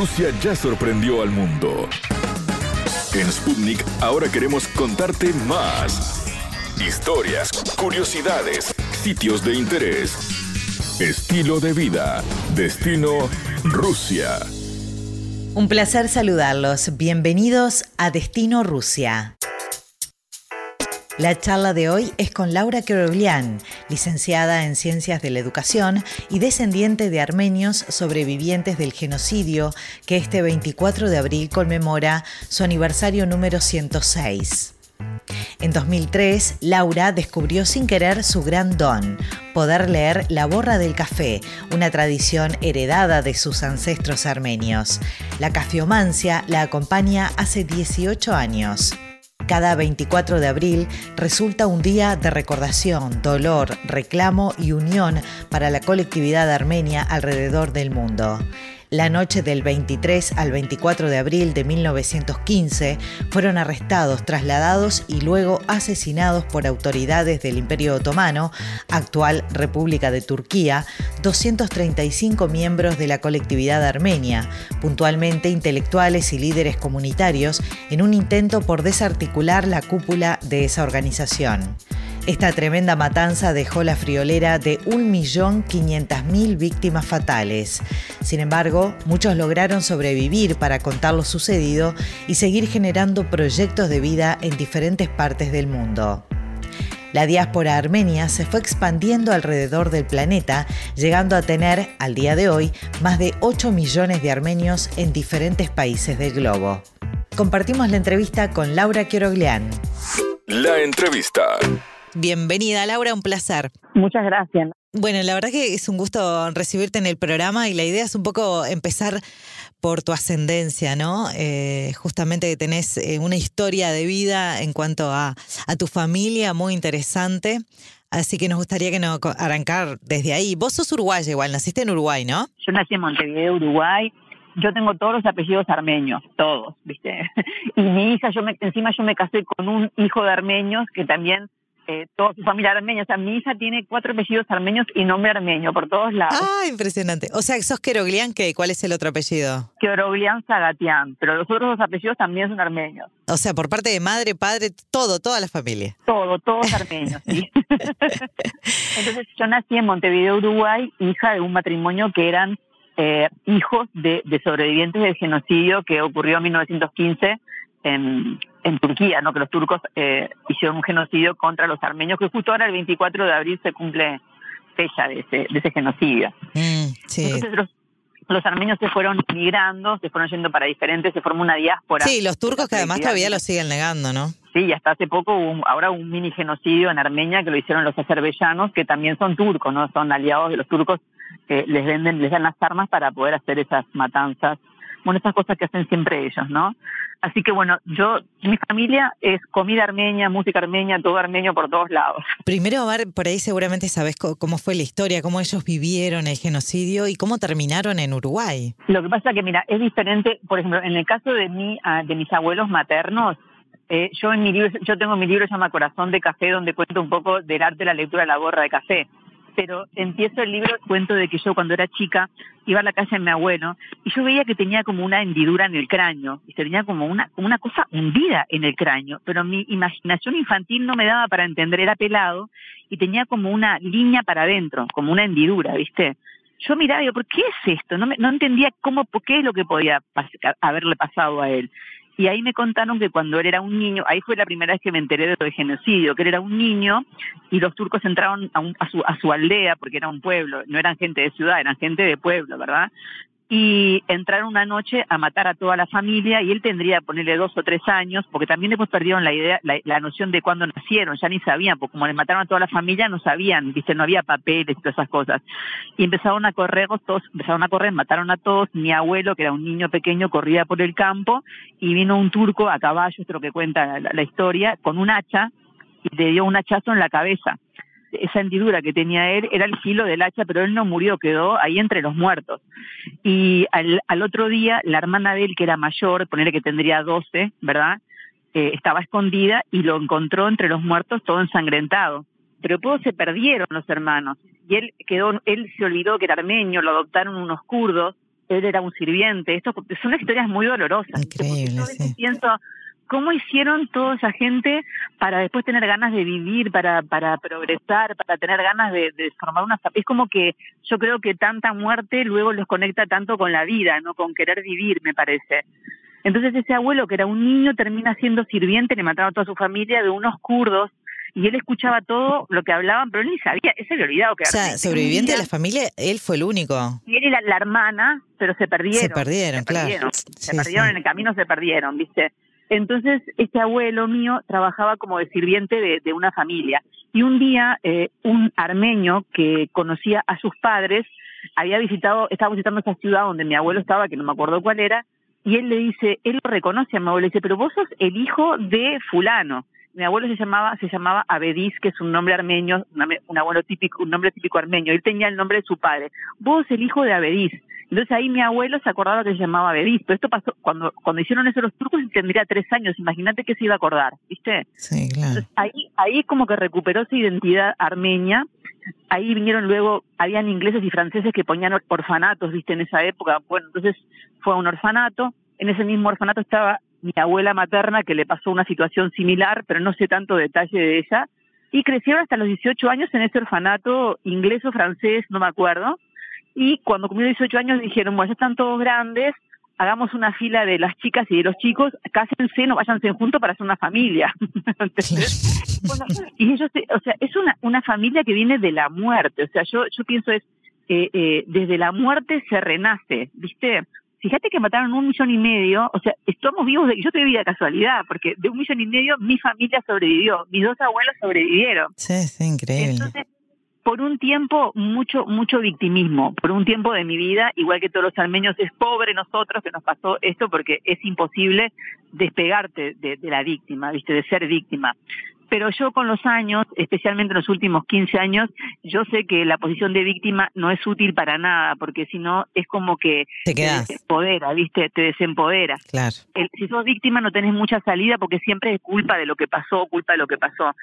Rusia ya sorprendió al mundo. En Sputnik ahora queremos contarte más. Historias, curiosidades, sitios de interés, estilo de vida, destino Rusia. Un placer saludarlos. Bienvenidos a Destino Rusia. La charla de hoy es con Laura Keroglian, licenciada en Ciencias de la Educación y descendiente de armenios sobrevivientes del genocidio que este 24 de abril conmemora su aniversario número 106. En 2003, Laura descubrió sin querer su gran don, poder leer la borra del café, una tradición heredada de sus ancestros armenios. La cafeomancia la acompaña hace 18 años. Cada 24 de abril resulta un día de recordación, dolor, reclamo y unión para la colectividad armenia alrededor del mundo. La noche del 23 al 24 de abril de 1915 fueron arrestados, trasladados y luego asesinados por autoridades del Imperio Otomano, actual República de Turquía, 235 miembros de la colectividad armenia, puntualmente intelectuales y líderes comunitarios, en un intento por desarticular la cúpula de esa organización. Esta tremenda matanza dejó la friolera de 1.500.000 víctimas fatales. Sin embargo, muchos lograron sobrevivir para contar lo sucedido y seguir generando proyectos de vida en diferentes partes del mundo. La diáspora armenia se fue expandiendo alrededor del planeta, llegando a tener, al día de hoy, más de 8 millones de armenios en diferentes países del globo. Compartimos la entrevista con Laura Quiroglian. La entrevista. Bienvenida Laura, un placer. Muchas gracias. Bueno, la verdad que es un gusto recibirte en el programa y la idea es un poco empezar por tu ascendencia, ¿no? Eh, justamente que tenés eh, una historia de vida en cuanto a, a, tu familia muy interesante. Así que nos gustaría que nos arrancar desde ahí. Vos sos uruguaya igual, naciste en Uruguay, ¿no? Yo nací en Montevideo, Uruguay. Yo tengo todos los apellidos armenios, todos, ¿viste? Y mi hija, yo me, encima yo me casé con un hijo de armenios que también eh, toda su familia armenia. O sea, mi hija tiene cuatro apellidos armenios y nombre armenio por todos lados. Ah, impresionante. O sea, sos Keroglian, ¿qué? ¿Cuál es el otro apellido? Keroglian Sagatian, pero los otros dos apellidos también son armenios. O sea, por parte de madre, padre, todo, toda la familia. Todo, todos armenios, sí. Entonces, yo nací en Montevideo, Uruguay, hija de un matrimonio que eran eh, hijos de, de sobrevivientes del genocidio que ocurrió en 1915 en, en Turquía, ¿no? que los turcos eh, hicieron un genocidio contra los armenios, que justo ahora el 24 de abril se cumple fecha de ese, de ese genocidio. Mm, sí. Entonces los, los, armenios se fueron migrando, se fueron yendo para diferentes, se formó una diáspora. Sí, los turcos que además todavía lo siguen negando, ¿no? Sí, y hasta hace poco hubo ahora un mini genocidio en Armenia que lo hicieron los azerbaiyanos, que también son turcos, ¿no? Son aliados de los turcos, que les venden, les dan las armas para poder hacer esas matanzas bueno, esas cosas que hacen siempre ellos, ¿no? Así que bueno, yo, mi familia es comida armenia, música armenia, todo armenio por todos lados. Primero, ver, por ahí seguramente sabes cómo fue la historia, cómo ellos vivieron el genocidio y cómo terminaron en Uruguay. Lo que pasa que, mira, es diferente, por ejemplo, en el caso de, mi, ah, de mis abuelos maternos, eh, yo en mi libro, yo tengo mi libro llama Corazón de Café, donde cuento un poco del arte de la lectura de la gorra de café pero empiezo el libro, cuento de que yo cuando era chica iba a la casa de mi abuelo y yo veía que tenía como una hendidura en el cráneo, y tenía como una, como una cosa hundida en el cráneo, pero mi imaginación infantil no me daba para entender, era pelado y tenía como una línea para adentro, como una hendidura, ¿viste? Yo miraba y digo, ¿por qué es esto? No, me, no entendía cómo, por qué es lo que podía haberle pasado a él. Y ahí me contaron que cuando él era un niño, ahí fue la primera vez que me enteré de lo de genocidio, que él era un niño y los turcos entraron a, a, su, a su aldea, porque era un pueblo, no eran gente de ciudad, eran gente de pueblo, ¿verdad? Y entraron una noche a matar a toda la familia y él tendría, ponerle dos o tres años, porque también después perdieron la idea, la, la noción de cuándo nacieron, ya ni sabían, porque como le mataron a toda la familia no sabían, viste, no había papeles y todas esas cosas. Y empezaron a correr, todos empezaron a correr, mataron a todos, mi abuelo, que era un niño pequeño, corría por el campo y vino un turco a caballo, esto es lo que cuenta la, la historia, con un hacha y le dio un hachazo en la cabeza esa hendidura que tenía él era el filo del hacha, pero él no murió, quedó ahí entre los muertos. Y al, al otro día, la hermana de él, que era mayor, ponerle que tendría 12, ¿verdad? Eh, estaba escondida y lo encontró entre los muertos todo ensangrentado. Pero todos se perdieron los hermanos. Y él quedó, él se olvidó que era armenio, lo adoptaron unos kurdos, él era un sirviente. Esto son historias muy dolorosas. Increíble, yo veces pienso, ¿cómo hicieron toda esa gente para después tener ganas de vivir, para, para progresar, para tener ganas de, de formar una... Es como que yo creo que tanta muerte luego los conecta tanto con la vida, ¿no? Con querer vivir, me parece. Entonces ese abuelo, que era un niño, termina siendo sirviente, le mataron a toda su familia de unos kurdos y él escuchaba todo lo que hablaban, pero él ni sabía, ese había olvidado que O sea, sobreviviente de la familia, él fue el único. Y él y la, la hermana, pero se perdieron. Se perdieron, se claro. Perdieron, se perdieron sí. en el camino, se perdieron, ¿viste? Entonces, este abuelo mío trabajaba como de sirviente de, una familia. Y un día, eh, un armenio que conocía a sus padres, había visitado, estaba visitando esa ciudad donde mi abuelo estaba, que no me acuerdo cuál era, y él le dice, él lo reconoce a mi abuelo, le dice, pero vos sos el hijo de fulano. Mi abuelo se llamaba, se llamaba Abedis, que es un nombre armenio, un, abuelo típico, un nombre típico armenio. Él tenía el nombre de su padre. Vos el hijo de Abedis. Entonces ahí mi abuelo se acordaba que se llamaba Abedis. Pero esto pasó cuando cuando hicieron eso los turcos, tendría tres años. Imagínate que se iba a acordar, ¿viste? Sí, claro. Entonces, ahí, ahí como que recuperó su identidad armenia. Ahí vinieron luego, habían ingleses y franceses que ponían or- orfanatos, viste, en esa época. Bueno, entonces fue a un orfanato. En ese mismo orfanato estaba mi abuela materna que le pasó una situación similar, pero no sé tanto detalle de ella. Y crecieron hasta los 18 años en ese orfanato inglés o francés, no me acuerdo. Y cuando cumplió 18 años dijeron, bueno, ya están todos grandes, hagamos una fila de las chicas y de los chicos, cásense, no váyanse juntos para hacer una familia. Bueno, y ellos, o sea, es una, una familia que viene de la muerte. O sea, yo, yo pienso es, eh, eh, desde la muerte se renace, ¿viste? Fíjate que mataron un millón y medio, o sea, estamos vivos, de, yo estoy viva de casualidad, porque de un millón y medio mi familia sobrevivió, mis dos abuelos sobrevivieron. Sí, sí, increíble. Entonces, por un tiempo, mucho, mucho victimismo. Por un tiempo de mi vida, igual que todos los armenios, es pobre nosotros que nos pasó esto porque es imposible despegarte de, de la víctima, ¿viste? De ser víctima. Pero yo con los años, especialmente en los últimos 15 años, yo sé que la posición de víctima no es útil para nada, porque si no es como que Te quedás. desempodera, ¿viste? Te desempodera Claro. el- si sos víctima no tenés mucha salida porque siempre es culpa de lo que pasó, culpa de lo que pasó.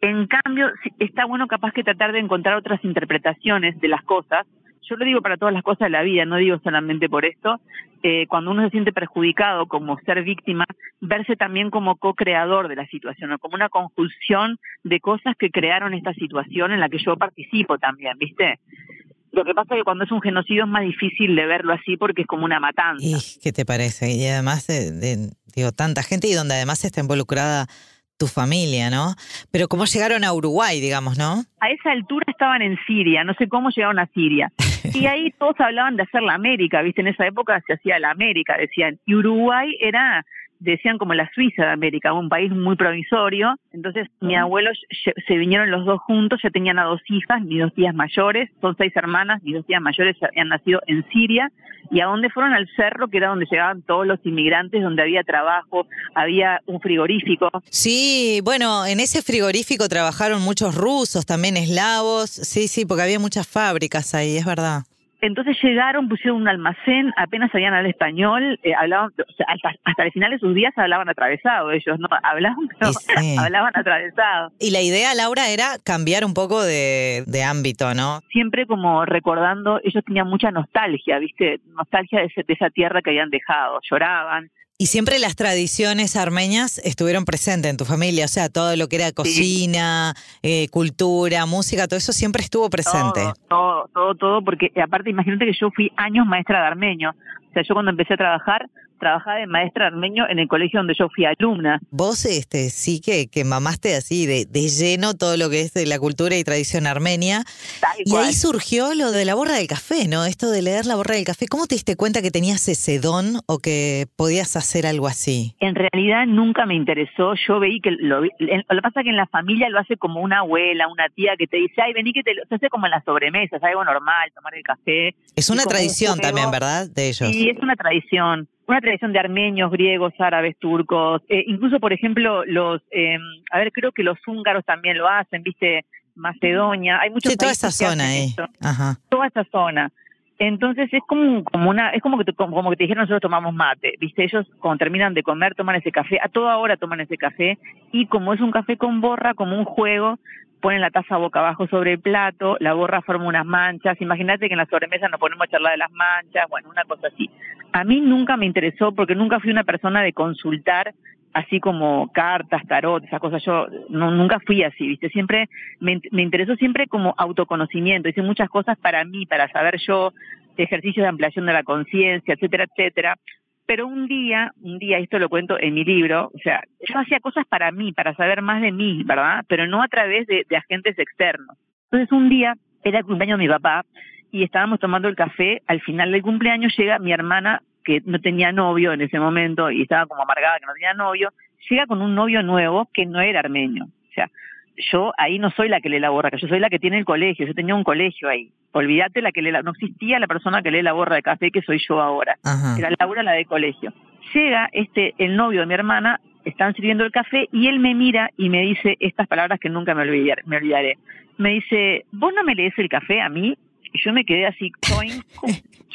En cambio, está bueno capaz que tratar de encontrar otras interpretaciones de las cosas. Yo lo digo para todas las cosas de la vida, no digo solamente por esto. Eh, cuando uno se siente perjudicado como ser víctima, verse también como co-creador de la situación, o como una conjunción de cosas que crearon esta situación en la que yo participo también, ¿viste? Lo que pasa es que cuando es un genocidio es más difícil de verlo así porque es como una matanza. ¿Y qué te parece? Y además de, de, digo, tanta gente y donde además está involucrada tu familia, ¿no? Pero cómo llegaron a Uruguay, digamos, ¿no? a esa altura estaban en Siria, no sé cómo llegaron a Siria. Y ahí todos hablaban de hacer la América, ¿viste? En esa época se hacía la América, decían. Y Uruguay era, decían como la Suiza de América, un país muy provisorio. Entonces mi abuelo se vinieron los dos juntos, ya tenían a dos hijas, mis dos tías mayores, son seis hermanas, mis dos tías mayores habían nacido en Siria. ¿Y a dónde fueron? Al cerro, que era donde llegaban todos los inmigrantes, donde había trabajo, había un frigorífico. Sí, bueno, en ese frigorífico trabajaron muchos rusos, también eslavos. Sí, sí, porque había muchas fábricas ahí, es verdad. Entonces llegaron, pusieron un almacén, apenas sabían hablar español, eh, hablaban, o sea, hasta, hasta el final de sus días hablaban atravesado ellos, ¿no? Hablaban, pero Y sí. hablaban atravesado. Y la idea, Laura, era cambiar un poco de, de ámbito, ¿no? Siempre como recordando, ellos tenían mucha nostalgia, ¿viste? Nostalgia de, ese- de esa tierra que habían dejado, lloraban. Y siempre las tradiciones armenias estuvieron presentes en tu familia, o sea, todo lo que era cocina, eh, cultura, música, todo eso siempre estuvo presente. Todo, todo, todo, porque aparte imagínate que yo fui años maestra de armenio. O sea, yo cuando empecé a trabajar, trabajaba de maestra armenio en el colegio donde yo fui alumna. Vos este, sí que, que mamaste así de, de lleno todo lo que es de la cultura y tradición armenia. Tal Y cual. ahí surgió lo de la borra del café, ¿no? Esto de leer la borra del café. ¿Cómo te diste cuenta que tenías ese don o que podías hacer algo así? En realidad nunca me interesó, yo veí que lo, lo que pasa es que en la familia lo hace como una abuela, una tía que te dice, ay, vení que te lo, se hace como en las sobremesas, algo normal, tomar el café. Es una tradición también, ¿verdad? De ellos. Sí, es una tradición, una tradición de armenios, griegos, árabes, turcos, eh, incluso, por ejemplo, los, eh, a ver, creo que los húngaros también lo hacen, viste, Macedonia, hay muchos Sí, toda esa que zona hacen ahí. esto Ajá. toda esa zona. Entonces es como, como una, es como que, te, como que te dijeron nosotros tomamos mate, viste, ellos cuando terminan de comer toman ese café, a toda hora toman ese café y como es un café con borra, como un juego, ponen la taza boca abajo sobre el plato, la borra forma unas manchas, imagínate que en la sobremesa nos ponemos a charlar de las manchas, bueno, una cosa así. A mí nunca me interesó porque nunca fui una persona de consultar así como cartas, tarot, esas cosas, yo no, nunca fui así, ¿viste? Siempre me, me interesó siempre como autoconocimiento, hice muchas cosas para mí, para saber yo, ejercicios de ampliación de la conciencia, etcétera, etcétera. Pero un día, un día, esto lo cuento en mi libro, o sea, yo hacía cosas para mí, para saber más de mí, ¿verdad? Pero no a través de, de agentes externos. Entonces un día, era el cumpleaños de mi papá, y estábamos tomando el café, al final del cumpleaños llega mi hermana que no tenía novio en ese momento y estaba como amargada que no tenía novio, llega con un novio nuevo que no era armenio. O sea, yo ahí no soy la que lee la borra, yo soy la que tiene el colegio, yo tenía un colegio ahí. Olvídate la que lee la, no existía la persona que lee la borra de café que soy yo ahora. Era Laura la de colegio. Llega este el novio de mi hermana, están sirviendo el café y él me mira y me dice estas palabras que nunca me olvidaré. Me, olvidaré. me dice, "¿Vos no me lees el café a mí?" Y yo me quedé así,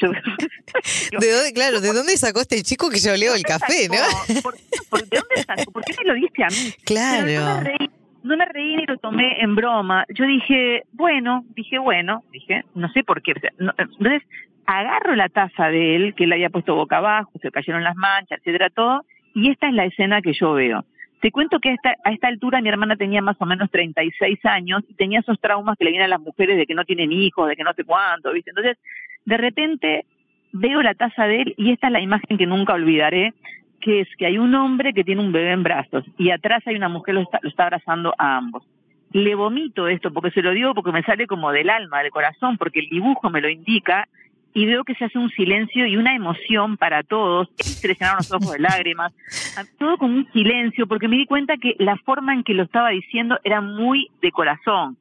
¿De dónde, claro, ¿de dónde sacó este chico que yo leo el café, no? ¿Por, de dónde sacó? ¿Por qué me lo diste a mí? Claro. no, me reí, no me reí ni lo tomé en broma. Yo dije, bueno, dije, bueno, dije, no sé por qué. entonces, agarro la taza de él, que él había puesto boca abajo, se cayeron las manchas, etcétera, todo, y esta es la escena que yo veo. Te cuento que a esta, a altura mi hermana tenía más o menos 36 años y tenía esos traumas que le vienen a las mujeres de que no tienen hijos, de que no sé cuánto, ¿viste? Entonces, de repente veo la taza de él y esta es la imagen que nunca olvidaré, que es que hay un hombre que tiene un bebé en brazos y atrás hay una mujer lo está, lo está abrazando a ambos. Le vomito esto porque se lo digo porque me sale como del alma, del corazón, porque el dibujo me lo indica y veo que se hace un silencio y una emoción para todos. Se llenaron los ojos de lágrimas, todo con un silencio, porque me di cuenta que la forma en que lo estaba diciendo era muy de corazón.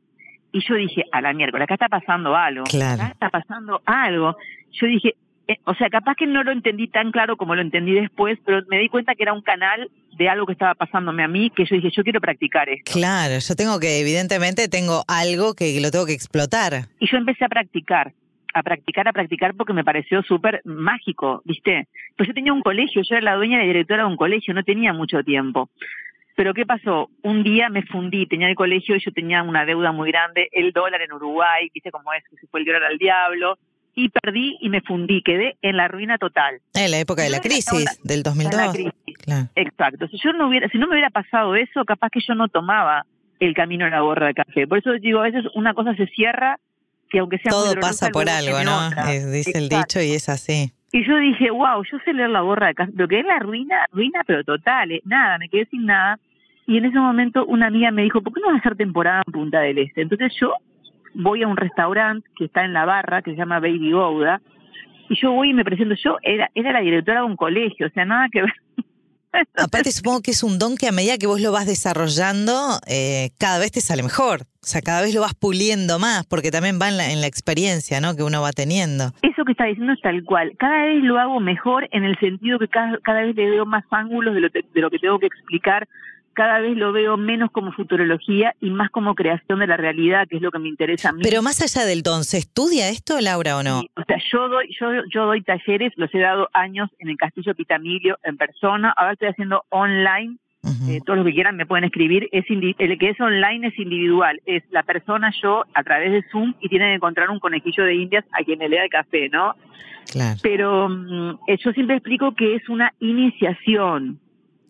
Y yo dije, a la miércoles, acá está pasando algo. Claro. Acá está pasando algo. Yo dije, eh, o sea, capaz que no lo entendí tan claro como lo entendí después, pero me di cuenta que era un canal de algo que estaba pasándome a mí, que yo dije, yo quiero practicar esto. Claro, yo tengo que, evidentemente, tengo algo que lo tengo que explotar. Y yo empecé a practicar a practicar, a practicar porque me pareció súper mágico, ¿viste? Pues yo tenía un colegio, yo era la dueña y la directora de un colegio, no tenía mucho tiempo. Pero ¿qué pasó? Un día me fundí, tenía el colegio y yo tenía una deuda muy grande, el dólar en Uruguay, viste cómo es, que se fue el dólar al diablo, y perdí y me fundí, quedé en la ruina total. En la época de la crisis, del 2002. La crisis. Exacto. Si yo no hubiera, si no me hubiera pasado eso, capaz que yo no tomaba el camino a la borra de café. Por eso digo, a veces una cosa se cierra que aunque sea Todo pasa por algo, ¿no? dice el dicho y es así. Y yo dije, wow, yo sé leer la borra de casa, pero que es la ruina, ruina pero total, eh, nada, me quedé sin nada. Y en ese momento una amiga me dijo, ¿por qué no vas a hacer temporada en Punta del Este? Entonces yo voy a un restaurante que está en la barra, que se llama Baby Gouda, y yo voy y me presento, yo era, era la directora de un colegio, o sea, nada que ver. Aparte supongo que es un don que a medida que vos lo vas desarrollando, eh, cada vez te sale mejor. O sea, cada vez lo vas puliendo más, porque también va en la, en la experiencia ¿no? que uno va teniendo. Eso que está diciendo es tal cual. Cada vez lo hago mejor en el sentido que cada, cada vez le veo más ángulos de lo, de lo que tengo que explicar cada vez lo veo menos como futurología y más como creación de la realidad, que es lo que me interesa a mí. Pero más allá del don, ¿se estudia esto, Laura, o no? o sea, yo doy, yo, yo doy talleres, los he dado años en el Castillo Pitamilio en persona, ahora estoy haciendo online eh, todos los que quieran me pueden escribir. Es el que es online es individual. Es la persona, yo, a través de Zoom y tienen que encontrar un conejillo de indias a quien le lea el café, ¿no? Claro. Pero mm, eh, yo siempre explico que es una iniciación.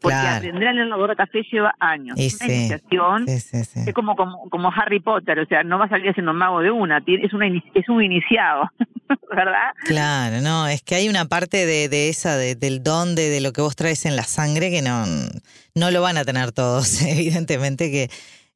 Porque aprender a leer la borra café lleva años. Es una iniciación. es como, como, como Harry Potter, o sea, no va a salir siendo mago de una, es, una, es un iniciado, ¿verdad? Claro, no, es que hay una parte de, de esa, del don, de, de lo que vos traes en la sangre que no, no lo van a tener todos, evidentemente que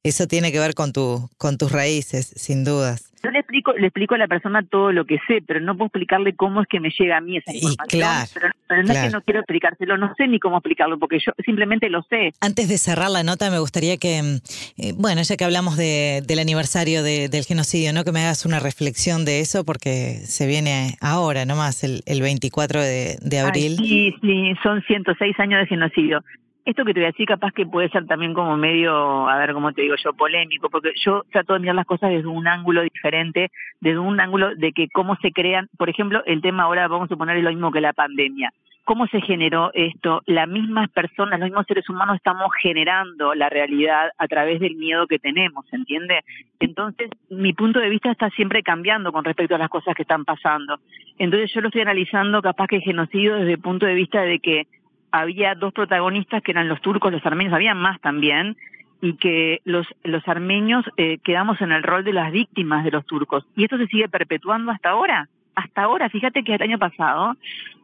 eso tiene que ver con, tu, con tus raíces, sin dudas. Yo le explico, le explico a la persona todo lo que sé, pero no puedo explicarle cómo es que me llega a mí esa información. claro, pero, no es que no quiero explicárselo, no sé ni cómo explicarlo, porque yo simplemente lo sé. Antes de cerrar la nota, me gustaría que, eh, bueno, ya que hablamos de, del aniversario del genocidio, ¿no? Que me hagas una reflexión de eso, porque se viene ahora nomás, el, el 24 de, de abril. sí, sí, son 106 años de genocidio. Esto que te voy a decir capaz que puede ser también como medio, a ver cómo te digo yo, polémico, porque yo trato de mirar las cosas desde un ángulo diferente, desde un ángulo de que cómo se crean, por ejemplo, el tema ahora vamos a suponer es lo mismo que la pandemia. ¿Cómo se generó esto? Las mismas personas, los mismos seres humanos estamos generando la realidad a través del miedo que tenemos, ¿entiende? Entonces, mi punto de vista está siempre cambiando con respecto a las cosas que están pasando. Entonces, yo lo estoy analizando capaz que genocidio desde el punto de vista de que había dos protagonistas que eran los turcos, los armenios, había más también, y que los, los armenios eh, quedamos en el rol de las víctimas de los turcos. Y esto se sigue perpetuando hasta ahora. Hasta ahora, fíjate que el año pasado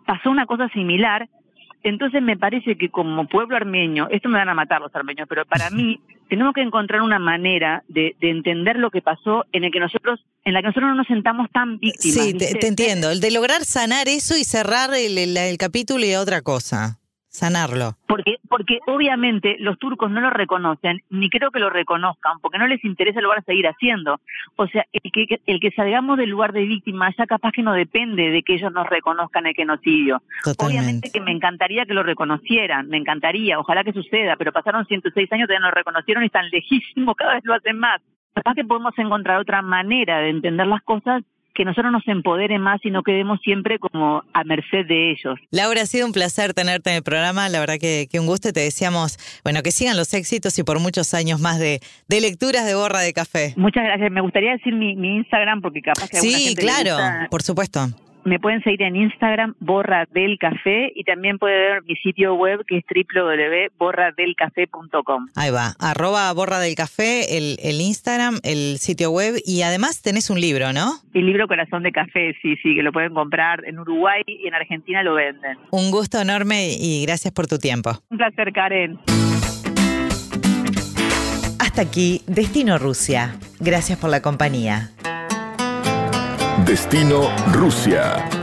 pasó una cosa similar. Entonces me parece que como pueblo armenio, esto me van a matar los armenios, pero para mí tenemos que encontrar una manera de, de, entender lo que pasó en el que nosotros, en la que nosotros no nos sentamos tan víctimas. Sí, te, te, entiendo. El de lograr sanar eso y cerrar el, el, el capítulo y otra cosa sanarlo. Porque, porque obviamente los turcos no lo reconocen, ni creo que lo reconozcan, porque no les interesa el lugar seguir haciendo. O sea, el que, el que salgamos del lugar de víctima ya capaz que no depende de que ellos nos reconozcan el genocidio. Obviamente que me encantaría que lo reconocieran, me encantaría, ojalá que suceda, pero pasaron 106 años, todavía no lo reconocieron y están lejísimos, cada vez lo hacen más. Capaz que podemos encontrar otra manera de entender las cosas que nosotros nos empodere más y no quedemos siempre como a merced de ellos. Laura, ha sido un placer tenerte en el programa, la verdad que, que un gusto, te decíamos, bueno, que sigan los éxitos y por muchos años más de, de lecturas de borra de café. Muchas gracias, me gustaría decir mi, mi Instagram porque capaz que... Sí, claro, por supuesto me pueden seguir en Instagram, Borra del Café, y también puede ver mi sitio web que es www.borradelcafé.com. Ahí va, arroba Borra del Café, el, el, Instagram, el sitio web, y además tenés un libro, ¿no? El libro Corazón de Café, sí, sí, que lo pueden comprar en Uruguay y en Argentina lo venden. Un gusto enorme y gracias por tu tiempo. Un placer, Karen. Hasta aquí, Destino Rusia. Gracias por la compañía. Destino Rusia.